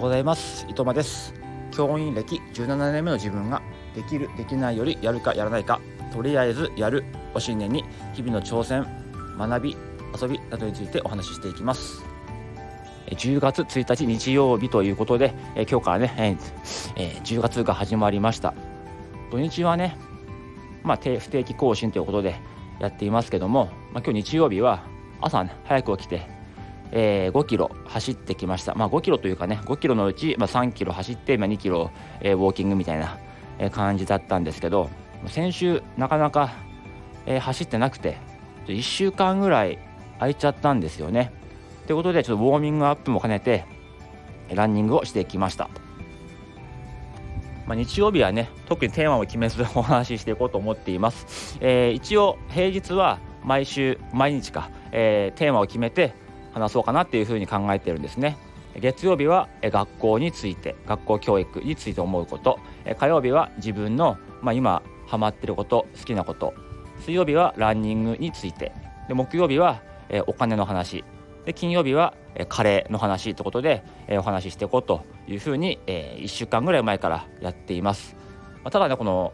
ようございます。伊藤間です。教員歴17年目の自分ができるできないよりやるかやらないかとりあえずやるを信念に日々の挑戦学び遊びなどについてお話ししていきます。10月1日日曜日ということで今日からねえ10月が始まりました。土日はねまあ不定期更新ということでやっていますけども、まあ、今日日曜日は朝、ね、早く起きてえー、5キロ走ってきました、まあ、5キロというかね5キロのうち、まあ、3キロ走って、まあ、2キロ、えー、ウォーキングみたいな、感じだったんですけど先週なかなか、えー、走ってなくて1週間ぐらい空いちゃったんですよね。ということでちょっとウォーミングアップも兼ねてランニングをしてきました、まあ、日曜日はね特にテーマを決めずお話ししていこうと思っています、えー、一応平日は毎週毎日か、えー、テーマを決めて話そうかなっていうふうに考えてるんですね。月曜日は学校について学校教育について思うこと。火曜日は自分の、まあ、今ハマってること好きなこと。水曜日はランニングについて。で木曜日はお金の話。で金曜日はカレーの話ということでお話ししていこうというふうに1週間ぐらい前からやっています。ただねこの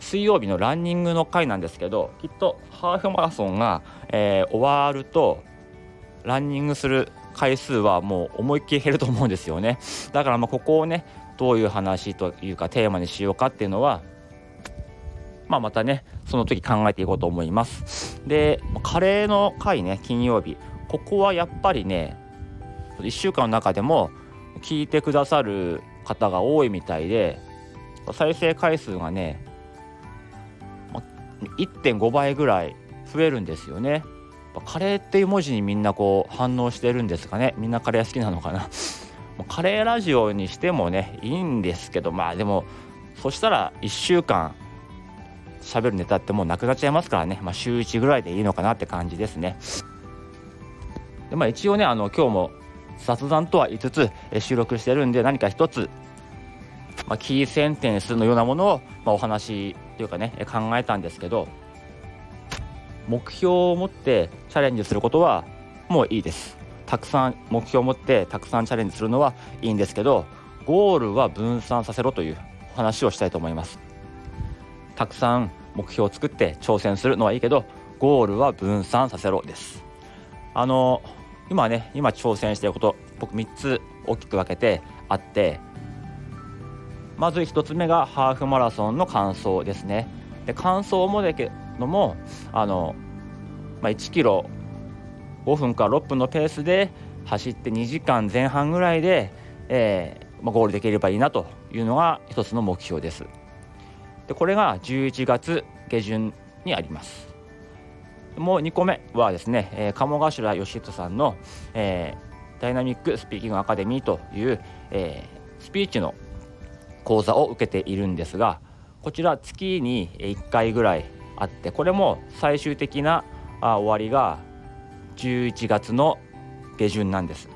水曜日のランニングの回なんですけどきっとハーフマラソンが、え、終わるとランニングする回数はもう思いっきり減ると思うんですよね。だからまここをねどういう話というかテーマにしようかっていうのはまあまたねその時考えていこうと思います。でカレーの回ね金曜日。ここはやっぱりね1週間の中でも聞いてくださる方が多いみたいで再生回数がね1.5倍ぐらい増えるんですよね。カレーっていう文字にみんなこう反応してるんですかね。みんなカレー好きなのかな。カレーラジオにしてもねいいんですけどまあでもそしたら1週間喋るネタってもうなくなっちゃいますからね、まあ、週1ぐらいでいいのかなって感じですね。でまあ一応ねあの今日も雑談とは言いつつ収録してるんで何か一つ、まあ、キーセンテンスのようなものを、まあ、お話というかね考えたんですけど目標を持ってチャレンジすることはもういいです。たくさん目標を持ってたくさんチャレンジするのはいいんですけどゴールは分散させろというお話をしたいと思います。たくさん目標を作って挑戦するのはいいけどゴールは分散させろです。あの今ね今挑戦していること僕3つ大きく分けてあってまず1つ目がハーフマラソンの完走ですね。で完走もでのもあの、まあ、1キロ5分から6分のペースで走って2時間前半ぐらいで、えーまあ、ゴールできればいいなというのが一つの目標です。でこれが11月下旬にあります。もう2個目はですね、えー、鴨頭義人さんの、えー、ダイナミックスピーキングアカデミーという、えー、スピーチの講座を受けているんですがこちら月に1回ぐらいあってこれも最終的なあ終わりが11月の下旬なんです。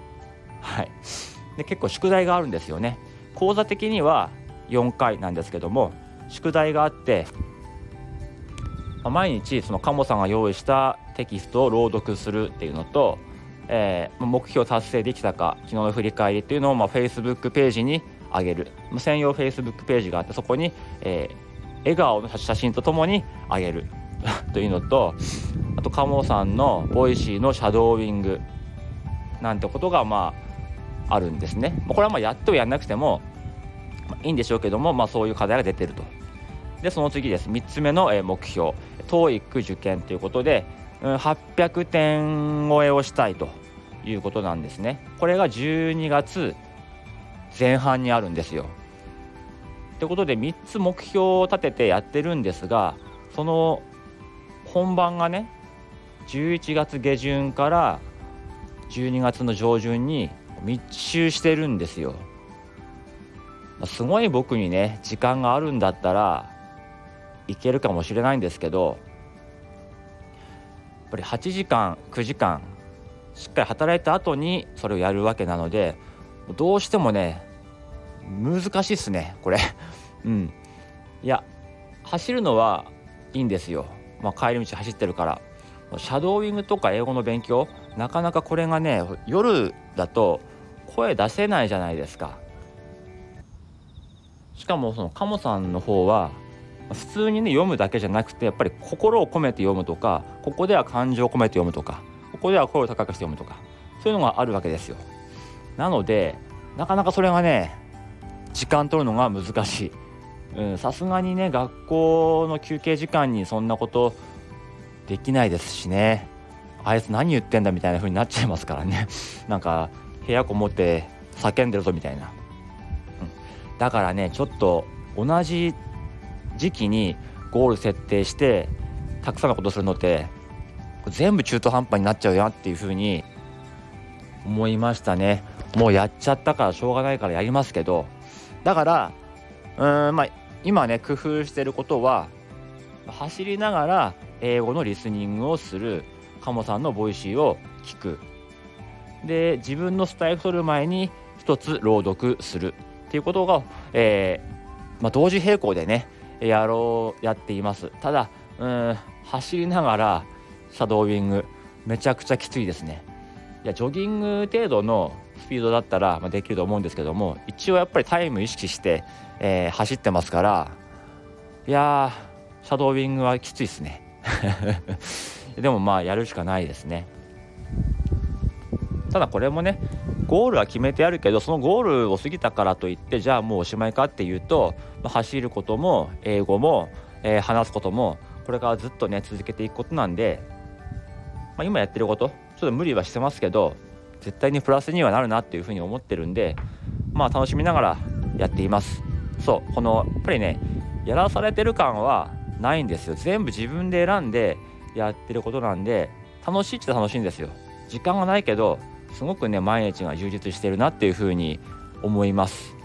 はい、で結構宿題があるんですよね。講座的には4回なんですけども宿題があって毎日その鴨さんが用意したテキストを朗読するっていうのと、えー、目標達成できたか昨日の振り返りっていうのをまあ Facebook ページに上げる専用 Facebook ページがあってそこに、えー、笑顔の写真とともにあげる というのとあと鴨さんの Voicy のシャドーイングなんてことがまああるんですね。これはまあやってもやんなくても、いいんでしょうけども、まあ、そういう課題が出てると。でその次です3つ目の目標 TOEIC 受験ということで800点超えをしたいということなんですね。これが12月前半にあるんですよ。ということで3つ目標を立ててやってるんですがその本番がね11月下旬から12月の上旬に密集してるんですよ。すごい僕にね時間があるんだったらいけるかもしれないんですけどやっぱり8時間9時間しっかり働いた後にそれをやるわけなのでどうしてもね難しいっすねこれ。うん。いや走るのはいいんですよ、まあ、帰り道走ってるから。シャドーイングとか英語の勉強なかなかこれがね夜だと声出せないじゃないですか。しかもその鴨さんの方は普通にね読むだけじゃなくてやっぱり心を込めて読むとかここでは感情を込めて読むとかここでは声を高くして読むとかそういうのがあるわけですよ。なのでなかなかそれがね時間取るのが難しい。さすがにね学校の休憩時間にそんなことできないですしね。あいつ何言ってんだみたいな風になっちゃいますからね。なんか部屋こもって叫んでるぞみたいな、うん、だからねちょっと同じ時期にゴール設定してたくさんのことするのって全部中途半端になっちゃうよっていう風に思いましたね。もうやっちゃったからしょうがないからやりますけどだからうんまあ今ね工夫してることは走りながら英語のリスニングをするカモさんの Voicy を聞く。で自分のスタエフ録る前に一つ朗読する。っていうことが、えーまあ、同時並行でねやろうやっています。ただうん走りながらシャドーイングめちゃくちゃきついですね。いやジョギング程度のスピードだったら、まあ、できると思うんですけども一応やっぱりタイム意識して、えー、走ってますからいやシャドーイングはきついですね。でもまあやるしかないですね。ただこれもねゴールは決めてあるけどそのゴールを過ぎたからといってじゃあもうおしまいかっていうと、まあ、走ることも英語も、えー、話すこともこれからずっとね続けていくことなんで、まあ、今やってることちょっと無理はしてますけど絶対にプラスにはなるなっていうふうに思ってるんでまあ楽しみながらやっていますそうこのやっぱりねやらされてる感はないんですよ全部自分で選んでやってることなんで楽しいっちゃ楽しいんですよ時間がないけどすごくね毎日が充実してるなっていうふうに思います。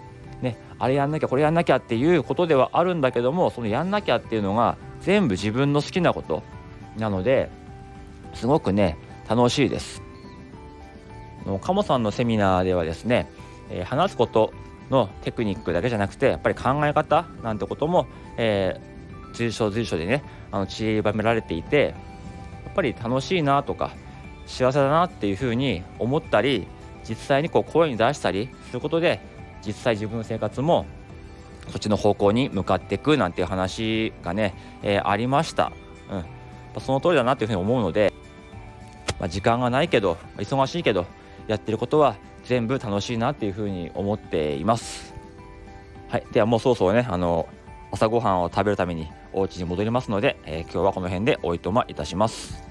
ね、あれやんなきゃこれやんなきゃっていうことではあるんだけどもそのやんなきゃっていうのが全部自分の好きなことなのですごくね楽しいです。の鴨さんのセミナーではですね、えー、話すことのテクニックだけじゃなくてやっぱり考え方なんてことも、えー、随所随所でねあの散りばめられていてやっぱり楽しいなとか幸せだなっていうふうに思ったり実際にこう声に出したりすることで実際自分の生活もそっちの方向に向かっていくなんていう話がね、えー、ありました、うん、その通りだなっていうふうに思うので、まあ、時間がないけど忙しいけどやってることは全部楽しいなっていうふうに思っています。はい。ではもうそろそろねあの朝ごはんを食べるためにお家に戻りますので、えー、今日はこの辺でおいとまいたします。